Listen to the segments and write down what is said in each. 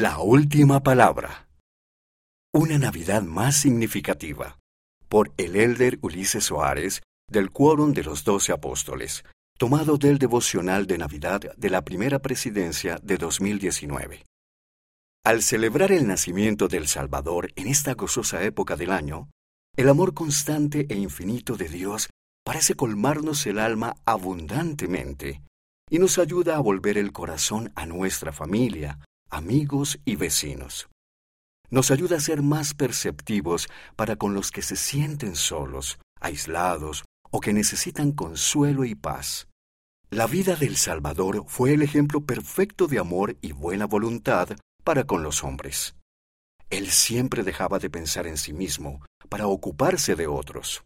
La última palabra. Una Navidad más significativa. Por el elder Ulises Soares, del Quórum de los Doce Apóstoles, tomado del devocional de Navidad de la primera presidencia de 2019. Al celebrar el nacimiento del Salvador en esta gozosa época del año, el amor constante e infinito de Dios parece colmarnos el alma abundantemente y nos ayuda a volver el corazón a nuestra familia, amigos y vecinos. Nos ayuda a ser más perceptivos para con los que se sienten solos, aislados o que necesitan consuelo y paz. La vida del Salvador fue el ejemplo perfecto de amor y buena voluntad para con los hombres. Él siempre dejaba de pensar en sí mismo para ocuparse de otros.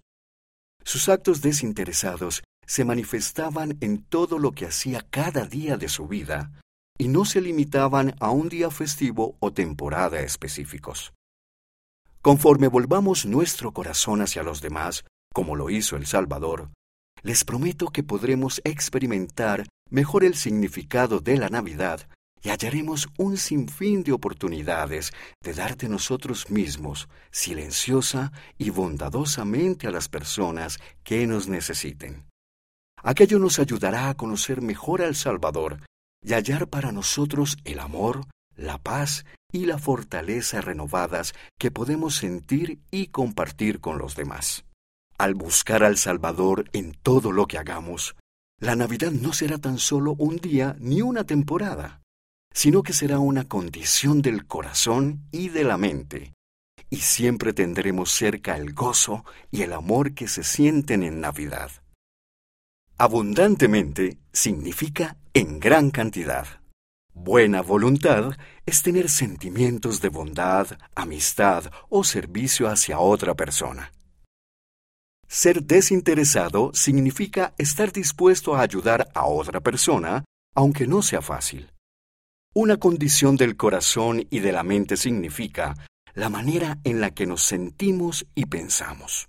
Sus actos desinteresados se manifestaban en todo lo que hacía cada día de su vida y no se limitaban a un día festivo o temporada específicos. Conforme volvamos nuestro corazón hacia los demás, como lo hizo el Salvador, les prometo que podremos experimentar mejor el significado de la Navidad y hallaremos un sinfín de oportunidades de darte nosotros mismos, silenciosa y bondadosamente a las personas que nos necesiten. Aquello nos ayudará a conocer mejor al Salvador y hallar para nosotros el amor, la paz y la fortaleza renovadas que podemos sentir y compartir con los demás. Al buscar al Salvador en todo lo que hagamos, la Navidad no será tan solo un día ni una temporada, sino que será una condición del corazón y de la mente, y siempre tendremos cerca el gozo y el amor que se sienten en Navidad. Abundantemente significa en gran cantidad. Buena voluntad es tener sentimientos de bondad, amistad o servicio hacia otra persona. Ser desinteresado significa estar dispuesto a ayudar a otra persona, aunque no sea fácil. Una condición del corazón y de la mente significa la manera en la que nos sentimos y pensamos.